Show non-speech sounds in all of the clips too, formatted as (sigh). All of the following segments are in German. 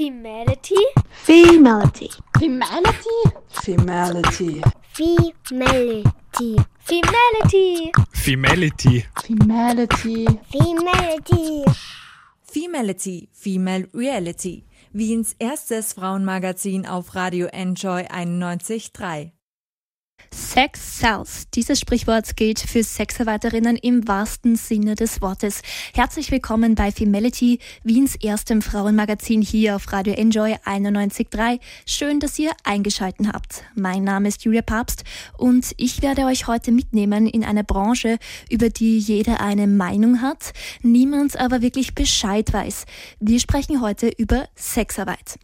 Femality. Femality. Femality. Femality. Femality. Femality. Femality. Femality. Femality. Femality, Female Reality. Wiens erstes Frauenmagazin auf Radio Enjoy 91.3. Sex sells. Dieses Sprichwort gilt für Sexarbeiterinnen im wahrsten Sinne des Wortes. Herzlich willkommen bei Femality, Wiens erstem Frauenmagazin hier auf Radio Enjoy 91.3. Schön, dass ihr eingeschalten habt. Mein Name ist Julia Papst und ich werde euch heute mitnehmen in eine Branche, über die jeder eine Meinung hat, niemand aber wirklich Bescheid weiß. Wir sprechen heute über Sexarbeit.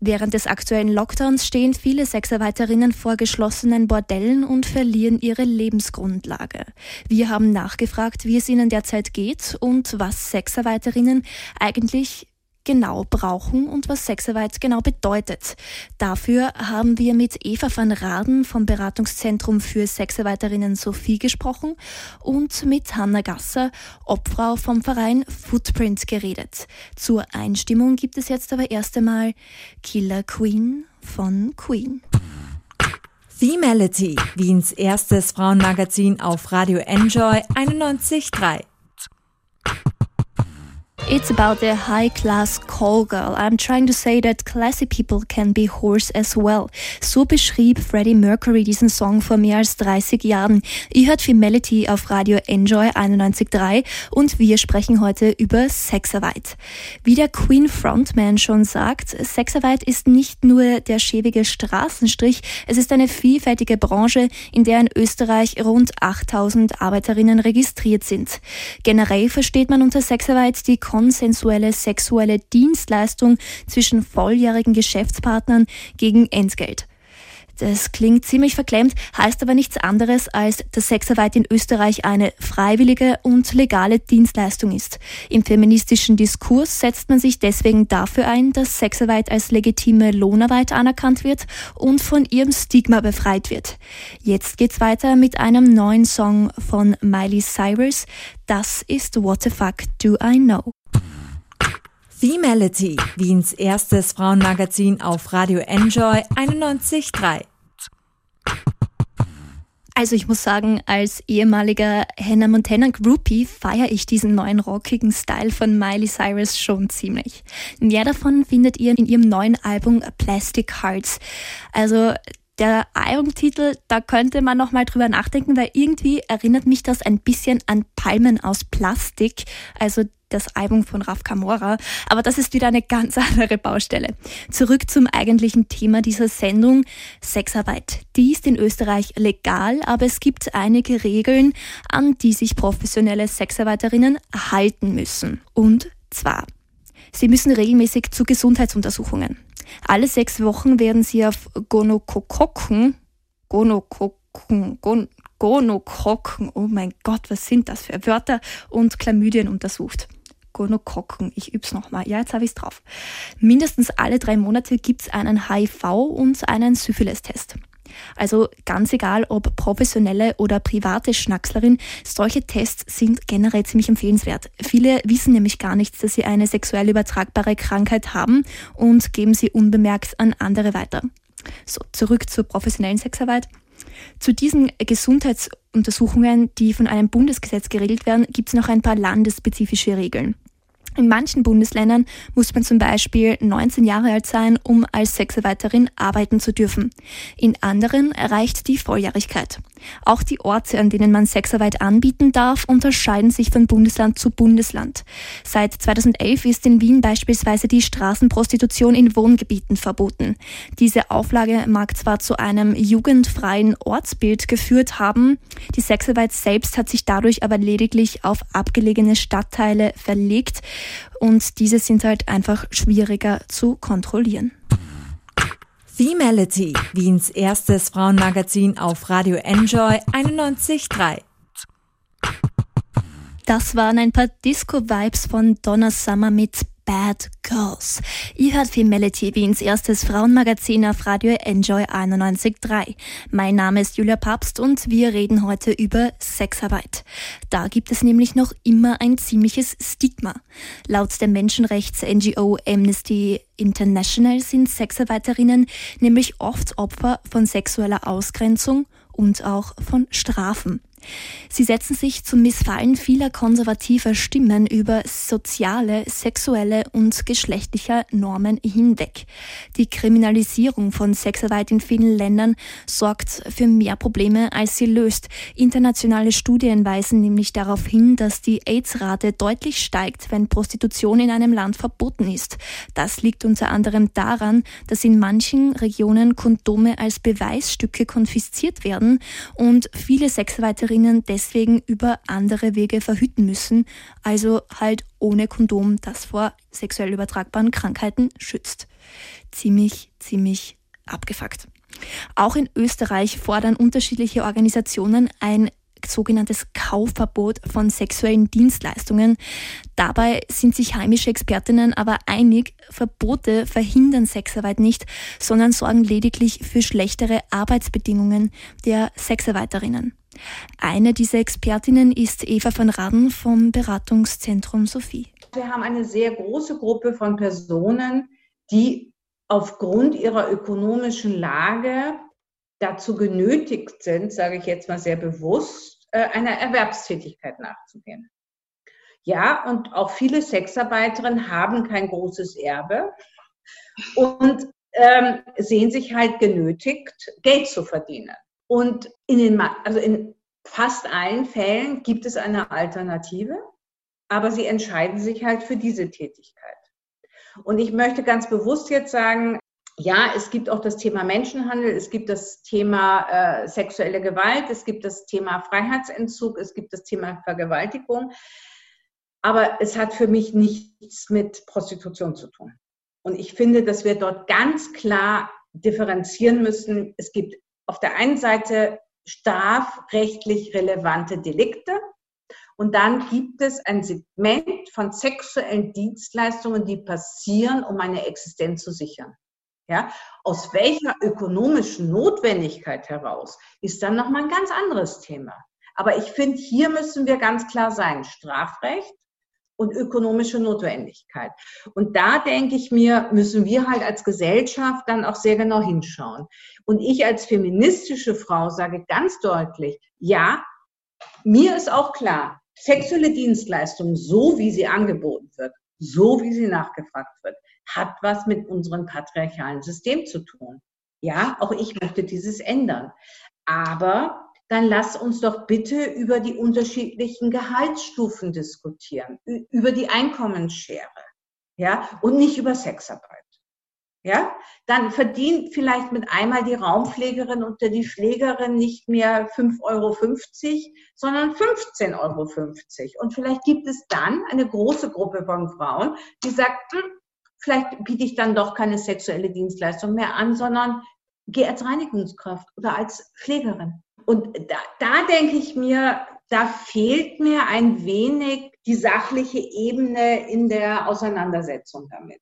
Während des aktuellen Lockdowns stehen viele Sexarbeiterinnen vor geschlossenen Bordellen und verlieren ihre Lebensgrundlage. Wir haben nachgefragt, wie es ihnen derzeit geht und was Sexarbeiterinnen eigentlich genau brauchen und was Sexarbeit genau bedeutet. Dafür haben wir mit Eva van Raden vom Beratungszentrum für Sexarbeiterinnen Sophie gesprochen und mit Hanna Gasser, Obfrau vom Verein Footprint, geredet. Zur Einstimmung gibt es jetzt aber erst einmal Killer Queen von Queen. Femality, Wiens erstes Frauenmagazin auf Radio Enjoy 91.3. It's about a high class call girl. I'm trying to say that classy people can be whores as well. So beschrieb Freddie Mercury diesen Song vor mehr als 30 Jahren. Ihr hört Femality auf Radio Enjoy 91.3 und wir sprechen heute über Sexarbeit. Wie der Queen Frontman schon sagt, Sexarbeit ist nicht nur der schäbige Straßenstrich, es ist eine vielfältige Branche, in der in Österreich rund 8000 Arbeiterinnen registriert sind. Generell versteht man unter Sexarbeit die konsensuelle sexuelle Dienstleistung zwischen volljährigen Geschäftspartnern gegen Entgelt. Das klingt ziemlich verklemmt, heißt aber nichts anderes, als dass Sexarbeit in Österreich eine freiwillige und legale Dienstleistung ist. Im feministischen Diskurs setzt man sich deswegen dafür ein, dass Sexarbeit als legitime Lohnarbeit anerkannt wird und von ihrem Stigma befreit wird. Jetzt geht's weiter mit einem neuen Song von Miley Cyrus. Das ist What the Fuck Do I Know? Femality, Wiens erstes Frauenmagazin auf Radio Enjoy 91.3. Also ich muss sagen, als ehemaliger Hannah Montana Groupie feiere ich diesen neuen rockigen Style von Miley Cyrus schon ziemlich. Mehr davon findet ihr in ihrem neuen Album Plastic Hearts. Also der Albumtitel, da könnte man noch mal drüber nachdenken, weil irgendwie erinnert mich das ein bisschen an Palmen aus Plastik, also das Album von Raf Kamora. Aber das ist wieder eine ganz (laughs) andere Baustelle. Zurück zum eigentlichen Thema dieser Sendung, Sexarbeit. Die ist in Österreich legal, aber es gibt einige Regeln, an die sich professionelle Sexarbeiterinnen halten müssen. Und zwar, sie müssen regelmäßig zu Gesundheitsuntersuchungen. Alle sechs Wochen werden sie auf Gonokokken, Gonokokken, Gon Gonokokken, oh mein Gott, was sind das für Wörter, und Chlamydien untersucht. Gonokokken, ich üb's nochmal. Ja, jetzt habe ich's drauf. Mindestens alle drei Monate gibt's einen HIV- und einen Syphilis-Test. Also ganz egal, ob professionelle oder private Schnackslerin, solche Tests sind generell ziemlich empfehlenswert. Viele wissen nämlich gar nicht, dass sie eine sexuell übertragbare Krankheit haben und geben sie unbemerkt an andere weiter. So, zurück zur professionellen Sexarbeit. Zu diesen Gesundheitsuntersuchungen, die von einem Bundesgesetz geregelt werden, gibt es noch ein paar landesspezifische Regeln. In manchen Bundesländern muss man zum Beispiel 19 Jahre alt sein, um als Sexarbeiterin arbeiten zu dürfen. In anderen reicht die Volljährigkeit. Auch die Orte, an denen man Sexarbeit anbieten darf, unterscheiden sich von Bundesland zu Bundesland. Seit 2011 ist in Wien beispielsweise die Straßenprostitution in Wohngebieten verboten. Diese Auflage mag zwar zu einem jugendfreien Ortsbild geführt haben, die Sexarbeit selbst hat sich dadurch aber lediglich auf abgelegene Stadtteile verlegt und diese sind halt einfach schwieriger zu kontrollieren. Femality, Wiens erstes Frauenmagazin auf Radio Enjoy 91.3. Das waren ein paar Disco-Vibes von Donna Summer mit Bad Girls. Ihr hört Femality Wiens erstes Frauenmagazin auf Radio Enjoy 91.3. Mein Name ist Julia Papst und wir reden heute über Sexarbeit. Da gibt es nämlich noch immer ein ziemliches Stigma. Laut der Menschenrechts-NGO Amnesty International sind Sexarbeiterinnen nämlich oft Opfer von sexueller Ausgrenzung und auch von Strafen. Sie setzen sich zum Missfallen vieler konservativer Stimmen über soziale, sexuelle und geschlechtliche Normen hinweg. Die Kriminalisierung von Sexarbeit in vielen Ländern sorgt für mehr Probleme, als sie löst. Internationale Studien weisen nämlich darauf hin, dass die AIDS-Rate deutlich steigt, wenn Prostitution in einem Land verboten ist. Das liegt unter anderem daran, dass in manchen Regionen Kondome als Beweisstücke konfisziert werden und viele Sexarbeiterinnen Schülerinnen deswegen über andere Wege verhüten müssen, also halt ohne Kondom, das vor sexuell übertragbaren Krankheiten schützt. Ziemlich, ziemlich abgefuckt. Auch in Österreich fordern unterschiedliche Organisationen ein sogenanntes Kaufverbot von sexuellen Dienstleistungen. Dabei sind sich heimische Expertinnen aber einig, Verbote verhindern Sexarbeit nicht, sondern sorgen lediglich für schlechtere Arbeitsbedingungen der Sexarbeiterinnen. Eine dieser Expertinnen ist Eva van Raden vom Beratungszentrum Sophie. Wir haben eine sehr große Gruppe von Personen, die aufgrund ihrer ökonomischen Lage dazu genötigt sind, sage ich jetzt mal sehr bewusst, äh, einer Erwerbstätigkeit nachzugehen. Ja, und auch viele Sexarbeiterinnen haben kein großes Erbe und ähm, sehen sich halt genötigt, Geld zu verdienen. Und in den, also in fast allen Fällen gibt es eine Alternative, aber sie entscheiden sich halt für diese Tätigkeit. Und ich möchte ganz bewusst jetzt sagen, ja, es gibt auch das Thema Menschenhandel, es gibt das Thema äh, sexuelle Gewalt, es gibt das Thema Freiheitsentzug, es gibt das Thema Vergewaltigung. Aber es hat für mich nichts mit Prostitution zu tun. Und ich finde, dass wir dort ganz klar differenzieren müssen. Es gibt auf der einen Seite strafrechtlich relevante Delikte und dann gibt es ein Segment von sexuellen Dienstleistungen, die passieren, um eine Existenz zu sichern. Ja, aus welcher ökonomischen Notwendigkeit heraus ist dann nochmal ein ganz anderes Thema. Aber ich finde, hier müssen wir ganz klar sein. Strafrecht und ökonomische Notwendigkeit. Und da denke ich mir, müssen wir halt als Gesellschaft dann auch sehr genau hinschauen. Und ich als feministische Frau sage ganz deutlich, ja, mir ist auch klar, sexuelle Dienstleistung, so wie sie angeboten wird, so wie sie nachgefragt wird, hat was mit unserem patriarchalen System zu tun. Ja, auch ich möchte dieses ändern. Aber dann lass uns doch bitte über die unterschiedlichen Gehaltsstufen diskutieren, über die Einkommensschere, ja, und nicht über Sexarbeit. Ja, dann verdient vielleicht mit einmal die Raumpflegerin und die Pflegerin nicht mehr 5,50 Euro, sondern 15,50 Euro. Und vielleicht gibt es dann eine große Gruppe von Frauen, die sagt, hm, vielleicht biete ich dann doch keine sexuelle Dienstleistung mehr an, sondern gehe als Reinigungskraft oder als Pflegerin. Und da, da denke ich mir, da fehlt mir ein wenig die sachliche Ebene in der Auseinandersetzung damit.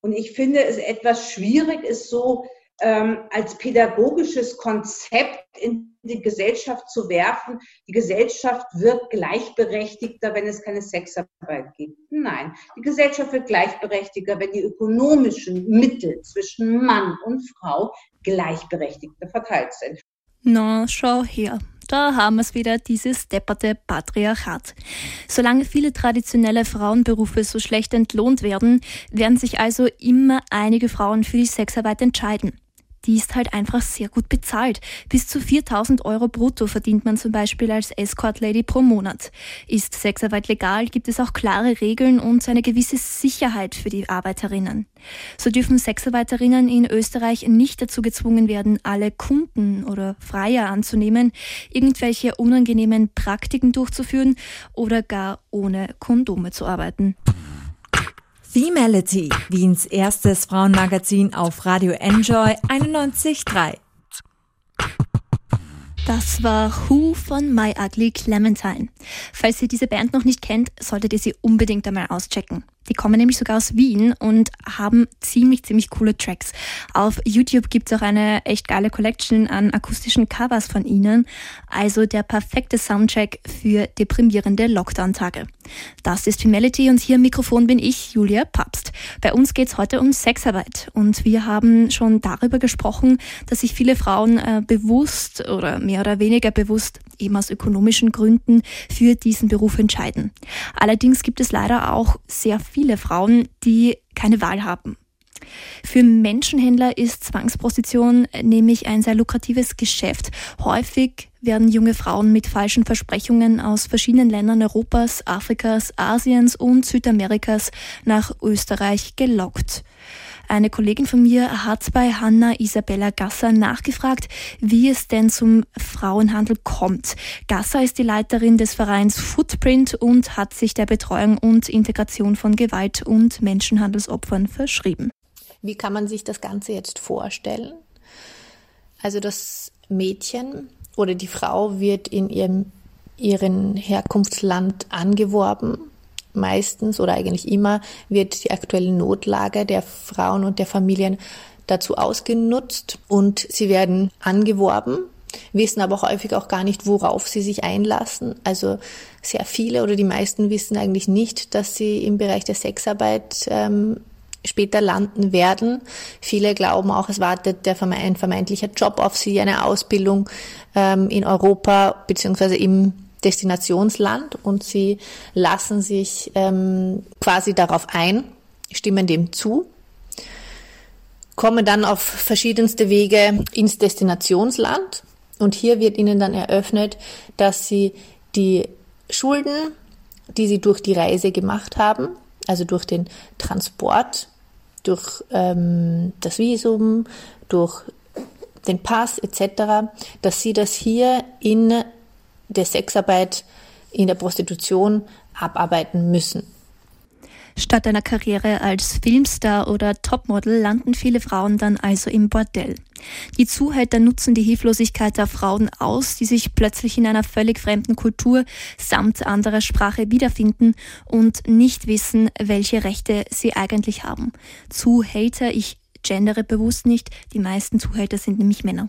Und ich finde es etwas schwierig, ist so ähm, als pädagogisches Konzept in die Gesellschaft zu werfen, die Gesellschaft wird gleichberechtigter, wenn es keine Sexarbeit gibt. Nein, die Gesellschaft wird gleichberechtigter, wenn die ökonomischen Mittel zwischen Mann und Frau gleichberechtigter verteilt sind. Na, schau her. Da haben wir es wieder, dieses depperte Patriarchat. Solange viele traditionelle Frauenberufe so schlecht entlohnt werden, werden sich also immer einige Frauen für die Sexarbeit entscheiden die ist halt einfach sehr gut bezahlt. Bis zu 4000 Euro brutto verdient man zum Beispiel als Escort Lady pro Monat. Ist Sexarbeit legal, gibt es auch klare Regeln und eine gewisse Sicherheit für die Arbeiterinnen. So dürfen Sexarbeiterinnen in Österreich nicht dazu gezwungen werden, alle Kunden oder Freier anzunehmen, irgendwelche unangenehmen Praktiken durchzuführen oder gar ohne Kondome zu arbeiten. Femality, Wiens erstes Frauenmagazin auf Radio Enjoy 91.3. Das war Who von My Ugly Clementine. Falls ihr diese Band noch nicht kennt, solltet ihr sie unbedingt einmal auschecken. Die kommen nämlich sogar aus Wien und haben ziemlich, ziemlich coole Tracks. Auf YouTube gibt es auch eine echt geile Collection an akustischen Covers von ihnen. Also der perfekte Soundtrack für deprimierende Lockdown-Tage. Das ist Femality und hier im Mikrofon bin ich, Julia Papst. Bei uns geht es heute um Sexarbeit und wir haben schon darüber gesprochen, dass sich viele Frauen äh, bewusst oder mehr oder weniger bewusst eben aus ökonomischen Gründen für diesen Beruf entscheiden. Allerdings gibt es leider auch sehr viele Frauen, die keine Wahl haben. Für Menschenhändler ist Zwangsprostitution nämlich ein sehr lukratives Geschäft. Häufig werden junge Frauen mit falschen Versprechungen aus verschiedenen Ländern Europas, Afrikas, Asiens und Südamerikas nach Österreich gelockt. Eine Kollegin von mir hat bei Hanna Isabella Gasser nachgefragt, wie es denn zum Frauenhandel kommt. Gasser ist die Leiterin des Vereins Footprint und hat sich der Betreuung und Integration von Gewalt- und Menschenhandelsopfern verschrieben. Wie kann man sich das Ganze jetzt vorstellen? Also das Mädchen oder die Frau wird in ihrem ihren Herkunftsland angeworben meistens oder eigentlich immer wird die aktuelle Notlage der Frauen und der Familien dazu ausgenutzt und sie werden angeworben, wissen aber häufig auch gar nicht, worauf sie sich einlassen. Also sehr viele oder die meisten wissen eigentlich nicht, dass sie im Bereich der Sexarbeit ähm, später landen werden. Viele glauben auch, es wartet der ein vermeintlicher Job auf sie, eine Ausbildung ähm, in Europa beziehungsweise im Destinationsland und sie lassen sich ähm, quasi darauf ein, stimmen dem zu, kommen dann auf verschiedenste Wege ins Destinationsland und hier wird ihnen dann eröffnet, dass sie die Schulden, die sie durch die Reise gemacht haben, also durch den Transport, durch ähm, das Visum, durch den Pass etc., dass sie das hier in der Sexarbeit in der Prostitution abarbeiten müssen. Statt einer Karriere als Filmstar oder Topmodel landen viele Frauen dann also im Bordell. Die Zuhälter nutzen die Hilflosigkeit der Frauen aus, die sich plötzlich in einer völlig fremden Kultur samt anderer Sprache wiederfinden und nicht wissen, welche Rechte sie eigentlich haben. Zuhälter, ich gendere bewusst nicht, die meisten Zuhälter sind nämlich Männer.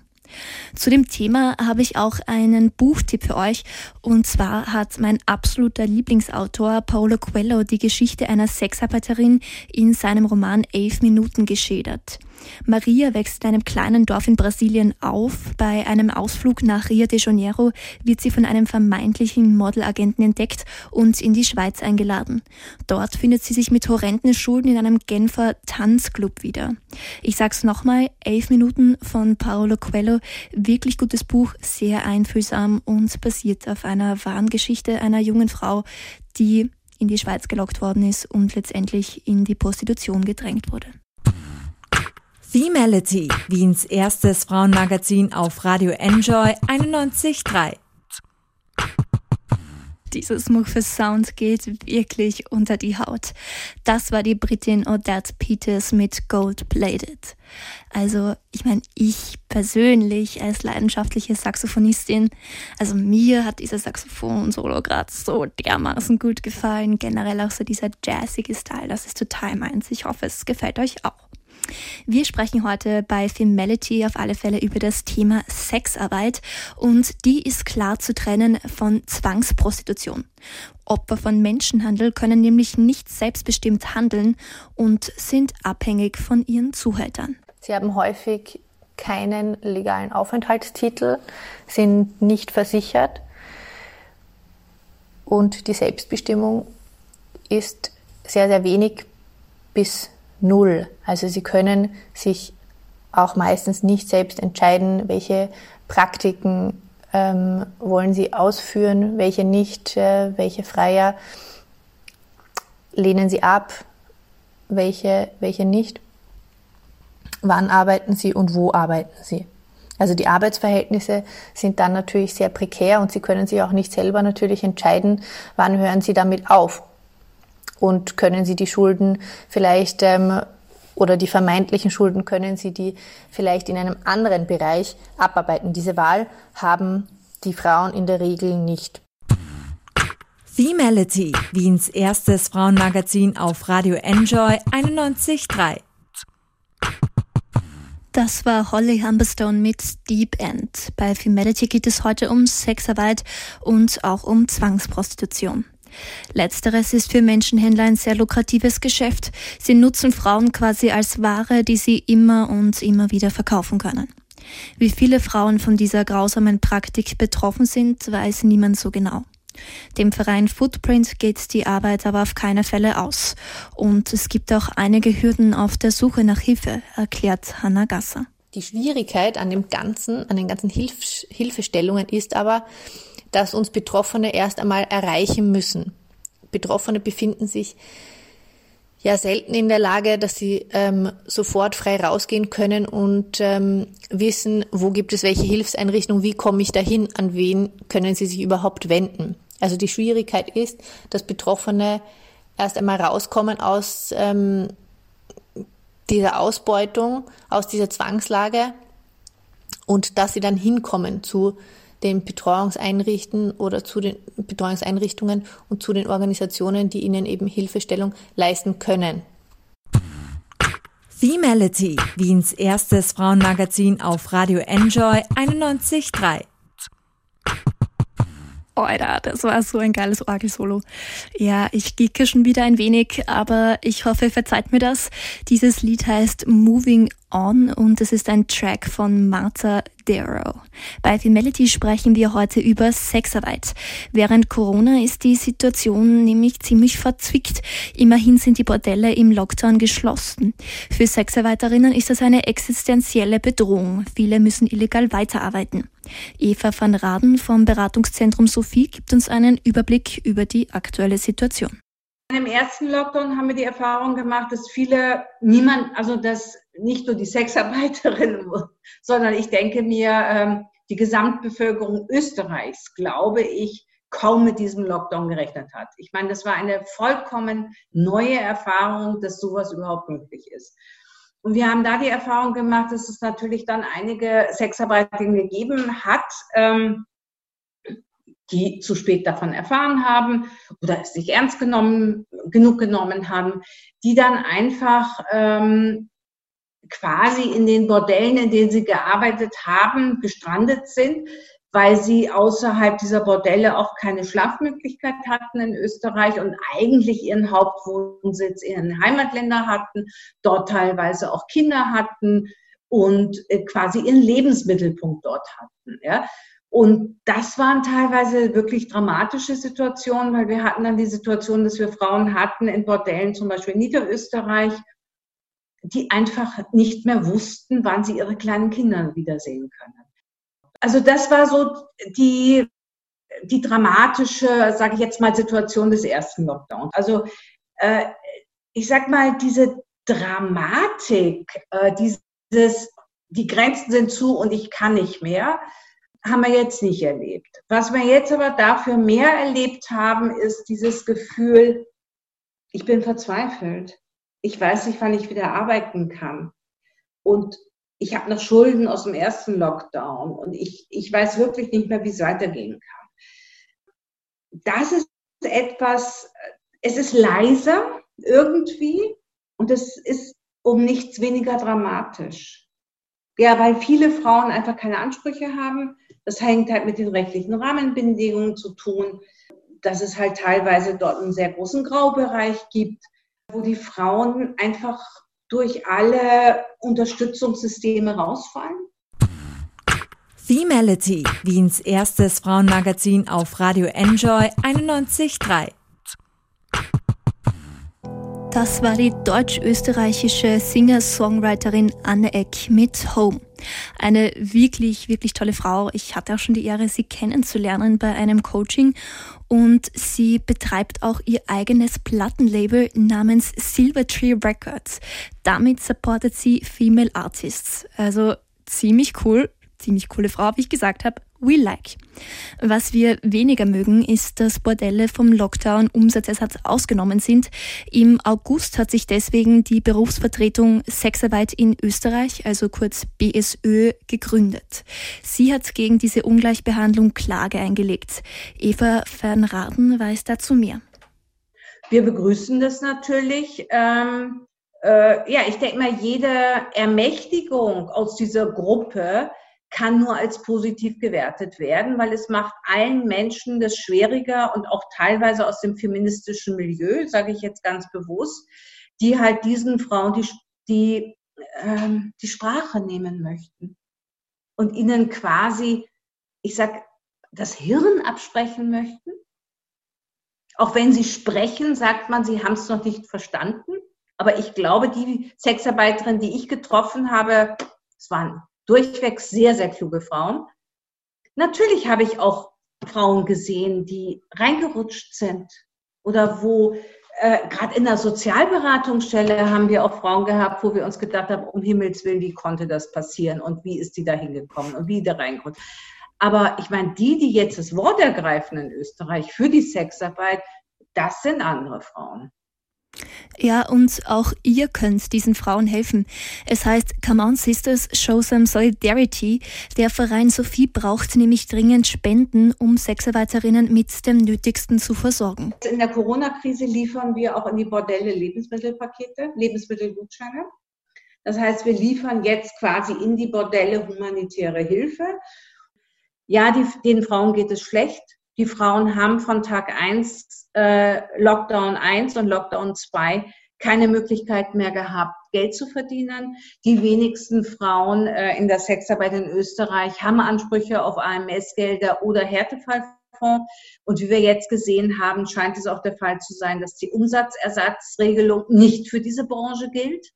Zu dem Thema habe ich auch einen Buchtipp für euch. Und zwar hat mein absoluter Lieblingsautor Paulo Coelho die Geschichte einer Sexarbeiterin in seinem Roman Elf Minuten geschildert. Maria wächst in einem kleinen Dorf in Brasilien auf. Bei einem Ausflug nach Rio de Janeiro wird sie von einem vermeintlichen Modelagenten entdeckt und in die Schweiz eingeladen. Dort findet sie sich mit horrenden Schulden in einem Genfer Tanzclub wieder. Ich sag's nochmal, elf Minuten von Paolo Coelho, wirklich gutes Buch, sehr einfühlsam und basiert auf einer wahren Geschichte einer jungen Frau, die in die Schweiz gelockt worden ist und letztendlich in die Prostitution gedrängt wurde. Femality, Wiens erstes Frauenmagazin auf Radio Enjoy 91.3. Dieses Muffe Sound geht wirklich unter die Haut. Das war die Britin Odette Peters mit Gold Plated. Also, ich meine, ich persönlich als leidenschaftliche Saxophonistin, also mir hat dieser Saxophon-Solo gerade so dermaßen gut gefallen. Generell auch so dieser jazzige Style, das ist total meins. Ich hoffe, es gefällt euch auch. Wir sprechen heute bei Femality auf alle Fälle über das Thema Sexarbeit und die ist klar zu trennen von Zwangsprostitution. Opfer von Menschenhandel können nämlich nicht selbstbestimmt handeln und sind abhängig von ihren Zuhältern. Sie haben häufig keinen legalen Aufenthaltstitel, sind nicht versichert und die Selbstbestimmung ist sehr, sehr wenig bis null. Also sie können sich auch meistens nicht selbst entscheiden, welche Praktiken ähm, wollen sie ausführen, welche nicht, äh, welche Freier lehnen sie ab, welche, welche nicht. Wann arbeiten sie und wo arbeiten sie? Also die Arbeitsverhältnisse sind dann natürlich sehr prekär und sie können sich auch nicht selber natürlich entscheiden, wann hören sie damit auf und können Sie die Schulden vielleicht ähm, oder die vermeintlichen Schulden können Sie die vielleicht in einem anderen Bereich abarbeiten. Diese Wahl haben die Frauen in der Regel nicht. Femality, Wiens erstes Frauenmagazin auf Radio Enjoy 91.3. Das war Holly Humberstone mit Deep End. Bei Femality geht es heute um Sexarbeit und auch um Zwangsprostitution. Letzteres ist für Menschenhändler ein sehr lukratives Geschäft. Sie nutzen Frauen quasi als Ware, die sie immer und immer wieder verkaufen können. Wie viele Frauen von dieser grausamen Praktik betroffen sind, weiß niemand so genau. Dem Verein Footprint geht die Arbeit aber auf keine Fälle aus. Und es gibt auch einige Hürden auf der Suche nach Hilfe, erklärt Hanna Gasser. Die Schwierigkeit an dem ganzen, an den ganzen Hilf Hilfestellungen ist aber, dass uns Betroffene erst einmal erreichen müssen. Betroffene befinden sich ja selten in der Lage, dass sie ähm, sofort frei rausgehen können und ähm, wissen, wo gibt es welche Hilfseinrichtung, wie komme ich dahin, an wen können sie sich überhaupt wenden. Also die Schwierigkeit ist, dass Betroffene erst einmal rauskommen aus ähm, dieser Ausbeutung, aus dieser Zwangslage und dass sie dann hinkommen zu den Betreuungseinrichten oder zu den Betreuungseinrichtungen und zu den Organisationen, die ihnen eben Hilfestellung leisten können. Femality, Wiens erstes Frauenmagazin auf Radio Enjoy 91.3. Alter, das war so ein geiles Orgelsolo. Ja, ich geeke schon wieder ein wenig, aber ich hoffe, verzeiht mir das. Dieses Lied heißt Moving On und es ist ein Track von Martha Darrow. Bei Femality sprechen wir heute über Sexarbeit. Während Corona ist die Situation nämlich ziemlich verzwickt. Immerhin sind die Bordelle im Lockdown geschlossen. Für Sexarbeiterinnen ist das eine existenzielle Bedrohung. Viele müssen illegal weiterarbeiten. Eva van Raden vom Beratungszentrum Sophie gibt uns einen Überblick über die aktuelle Situation. Im ersten Lockdown haben wir die Erfahrung gemacht, dass viele, niemand, also dass nicht nur die Sexarbeiterinnen, (laughs) sondern ich denke mir, ähm, die Gesamtbevölkerung Österreichs, glaube ich, kaum mit diesem Lockdown gerechnet hat. Ich meine, das war eine vollkommen neue Erfahrung, dass sowas überhaupt möglich ist. Und wir haben da die Erfahrung gemacht, dass es natürlich dann einige Sexarbeiterinnen gegeben hat, ähm, die zu spät davon erfahren haben oder es nicht ernst genommen, genug genommen haben, die dann einfach ähm, quasi in den Bordellen, in denen sie gearbeitet haben, gestrandet sind, weil sie außerhalb dieser Bordelle auch keine Schlafmöglichkeit hatten in Österreich und eigentlich ihren Hauptwohnsitz in den Heimatländern hatten, dort teilweise auch Kinder hatten und äh, quasi ihren Lebensmittelpunkt dort hatten. Ja. Und das waren teilweise wirklich dramatische Situationen, weil wir hatten dann die Situation, dass wir Frauen hatten in Bordellen, zum Beispiel in Niederösterreich, die einfach nicht mehr wussten, wann sie ihre kleinen Kinder wiedersehen können. Also das war so die, die dramatische, sage ich jetzt mal, Situation des ersten Lockdowns. Also äh, ich sag mal, diese Dramatik, äh, dieses, die Grenzen sind zu und ich kann nicht mehr, haben wir jetzt nicht erlebt. Was wir jetzt aber dafür mehr erlebt haben, ist dieses Gefühl, ich bin verzweifelt. Ich weiß nicht, wann ich wieder arbeiten kann. Und ich habe noch Schulden aus dem ersten Lockdown und ich, ich weiß wirklich nicht mehr, wie es weitergehen kann. Das ist etwas, es ist leiser irgendwie und es ist um nichts weniger dramatisch. Ja, weil viele Frauen einfach keine Ansprüche haben, das hängt halt mit den rechtlichen Rahmenbedingungen zu tun, dass es halt teilweise dort einen sehr großen Graubereich gibt, wo die Frauen einfach durch alle Unterstützungssysteme rausfallen. Femality, Wiens erstes Frauenmagazin auf Radio Enjoy 91.3. Das war die deutsch-österreichische Singer-Songwriterin Anne Eck mit Home. Eine wirklich, wirklich tolle Frau. Ich hatte auch schon die Ehre, sie kennenzulernen bei einem Coaching und sie betreibt auch ihr eigenes Plattenlabel namens Silvertree Records. Damit supportet sie Female Artists. Also ziemlich cool, ziemlich coole Frau, wie ich gesagt habe. We like. Was wir weniger mögen, ist, dass Bordelle vom Lockdown Umsatzersatz ausgenommen sind. Im August hat sich deswegen die Berufsvertretung Sexarbeit in Österreich, also kurz BSÖ, gegründet. Sie hat gegen diese Ungleichbehandlung Klage eingelegt. Eva Fernraden weiß dazu mehr. Wir begrüßen das natürlich. Ähm, äh, ja, ich denke mal, jede Ermächtigung aus dieser Gruppe kann nur als positiv gewertet werden, weil es macht allen Menschen das schwieriger und auch teilweise aus dem feministischen Milieu, sage ich jetzt ganz bewusst, die halt diesen Frauen die, die, ähm, die Sprache nehmen möchten und ihnen quasi, ich sag, das Hirn absprechen möchten. Auch wenn sie sprechen, sagt man, sie haben es noch nicht verstanden. Aber ich glaube, die Sexarbeiterin, die ich getroffen habe, es waren durchweg sehr, sehr kluge Frauen. Natürlich habe ich auch Frauen gesehen, die reingerutscht sind oder wo äh, gerade in der Sozialberatungsstelle haben wir auch Frauen gehabt, wo wir uns gedacht haben, um Himmels Willen, wie konnte das passieren und wie ist die da hingekommen und wie da reingerutscht. Aber ich meine, die, die jetzt das Wort ergreifen in Österreich für die Sexarbeit, das sind andere Frauen. Ja, und auch ihr könnt diesen Frauen helfen. Es heißt Come on Sisters, show some solidarity. Der Verein Sophie braucht nämlich dringend Spenden, um Sexarbeiterinnen mit dem Nötigsten zu versorgen. In der Corona-Krise liefern wir auch in die Bordelle Lebensmittelpakete, Lebensmittelgutscheine. Das heißt, wir liefern jetzt quasi in die Bordelle humanitäre Hilfe. Ja, die, den Frauen geht es schlecht. Die Frauen haben von Tag 1, äh, Lockdown 1 und Lockdown 2 keine Möglichkeit mehr gehabt, Geld zu verdienen. Die wenigsten Frauen äh, in der Sexarbeit in Österreich haben Ansprüche auf AMS-Gelder oder Härtefallfonds. Und wie wir jetzt gesehen haben, scheint es auch der Fall zu sein, dass die Umsatzersatzregelung nicht für diese Branche gilt.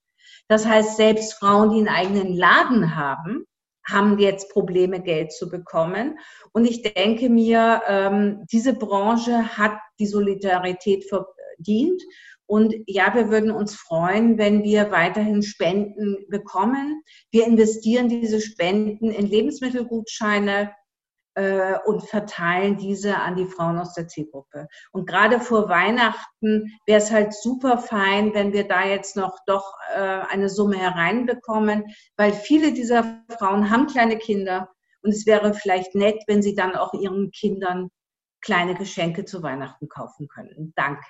Das heißt, selbst Frauen, die einen eigenen Laden haben, haben jetzt Probleme, Geld zu bekommen. Und ich denke mir, ähm, diese Branche hat die Solidarität verdient. Und ja, wir würden uns freuen, wenn wir weiterhin Spenden bekommen. Wir investieren diese Spenden in Lebensmittelgutscheine, äh, und verteilen diese an die Frauen aus der Zielgruppe. Und gerade vor Weihnachten wäre es halt super fein, wenn wir da jetzt noch doch äh, eine Summe hereinbekommen, weil viele dieser Frauen haben kleine Kinder und es wäre vielleicht nett, wenn sie dann auch ihren Kindern kleine Geschenke zu Weihnachten kaufen könnten. Danke.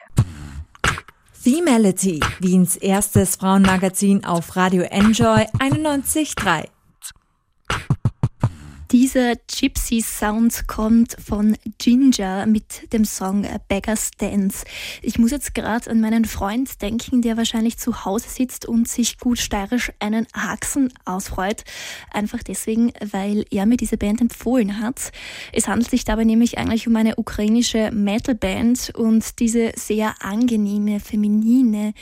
Femality, Wiens erstes Frauenmagazin auf Radio Enjoy 91.3. Dieser Gypsy Sound kommt von Ginger mit dem Song Beggar's Dance. Ich muss jetzt gerade an meinen Freund denken, der wahrscheinlich zu Hause sitzt und sich gut steirisch einen Haxen ausfreut. Einfach deswegen, weil er mir diese Band empfohlen hat. Es handelt sich dabei nämlich eigentlich um eine ukrainische Metalband und diese sehr angenehme, feminine,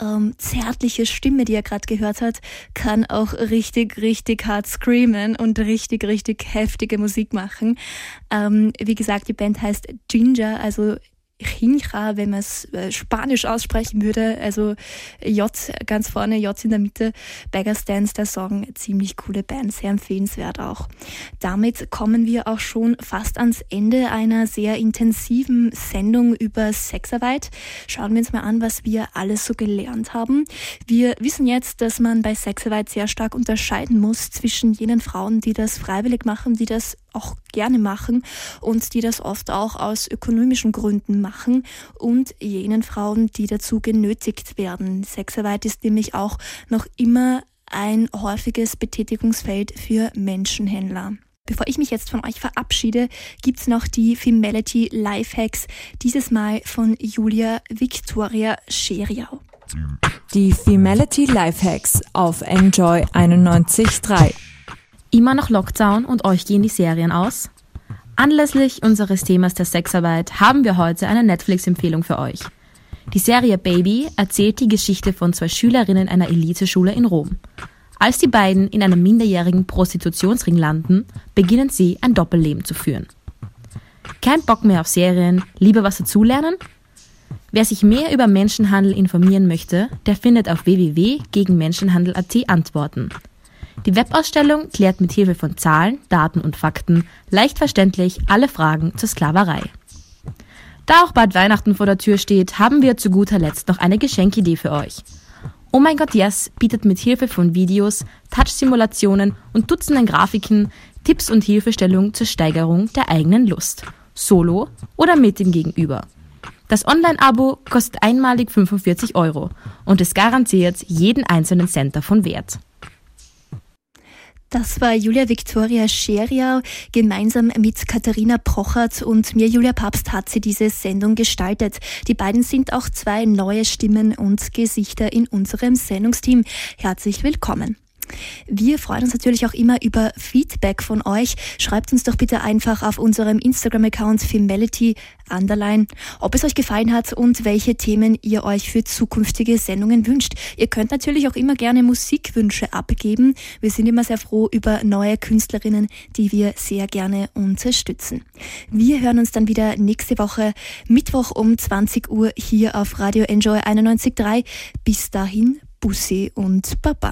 ähm, zärtliche Stimme, die er gerade gehört hat, kann auch richtig, richtig hart screamen und richtig, richtig heftige Musik machen. Ähm, wie gesagt, die Band heißt Ginger, also Chincha, wenn man es äh, Spanisch aussprechen würde, also J ganz vorne, J in der Mitte, Beggars Dance, der Song, ziemlich coole Band, sehr empfehlenswert auch. Damit kommen wir auch schon fast ans Ende einer sehr intensiven Sendung über Sexarbeit. Schauen wir uns mal an, was wir alles so gelernt haben. Wir wissen jetzt, dass man bei Sexarbeit sehr stark unterscheiden muss zwischen jenen Frauen, die das freiwillig machen, die das auch gerne machen und die das oft auch aus ökonomischen Gründen machen und jenen Frauen, die dazu genötigt werden. Sexarbeit ist nämlich auch noch immer ein häufiges Betätigungsfeld für Menschenhändler. Bevor ich mich jetzt von euch verabschiede, gibt's noch die Femality Lifehacks, dieses Mal von Julia Victoria Scheriau. Die Femality Lifehacks auf Enjoy 91.3. Immer noch Lockdown und euch gehen die Serien aus? Anlässlich unseres Themas der Sexarbeit haben wir heute eine Netflix-Empfehlung für euch. Die Serie Baby erzählt die Geschichte von zwei Schülerinnen einer Eliteschule in Rom. Als die beiden in einem minderjährigen Prostitutionsring landen, beginnen sie ein Doppelleben zu führen. Kein Bock mehr auf Serien, lieber was dazulernen? Wer sich mehr über Menschenhandel informieren möchte, der findet auf www.gegenmenschenhandel.at Antworten. Die Webausstellung klärt mit Hilfe von Zahlen, Daten und Fakten leicht verständlich alle Fragen zur Sklaverei. Da auch bald Weihnachten vor der Tür steht, haben wir zu guter Letzt noch eine Geschenkidee für euch. Oh mein Gott Yes bietet mit Hilfe von Videos, Touch-Simulationen und Dutzenden Grafiken Tipps und Hilfestellung zur Steigerung der eigenen Lust. Solo oder mit dem Gegenüber. Das Online-Abo kostet einmalig 45 Euro und es garantiert jeden einzelnen Cent davon wert. Das war Julia Viktoria Scheriau. Gemeinsam mit Katharina Prochert und mir, Julia Papst, hat sie diese Sendung gestaltet. Die beiden sind auch zwei neue Stimmen und Gesichter in unserem Sendungsteam. Herzlich willkommen. Wir freuen uns natürlich auch immer über Feedback von euch. Schreibt uns doch bitte einfach auf unserem Instagram-Account Femality Underline, ob es euch gefallen hat und welche Themen ihr euch für zukünftige Sendungen wünscht. Ihr könnt natürlich auch immer gerne Musikwünsche abgeben. Wir sind immer sehr froh über neue Künstlerinnen, die wir sehr gerne unterstützen. Wir hören uns dann wieder nächste Woche Mittwoch um 20 Uhr hier auf Radio Enjoy 91.3. Bis dahin, Bussi und Baba.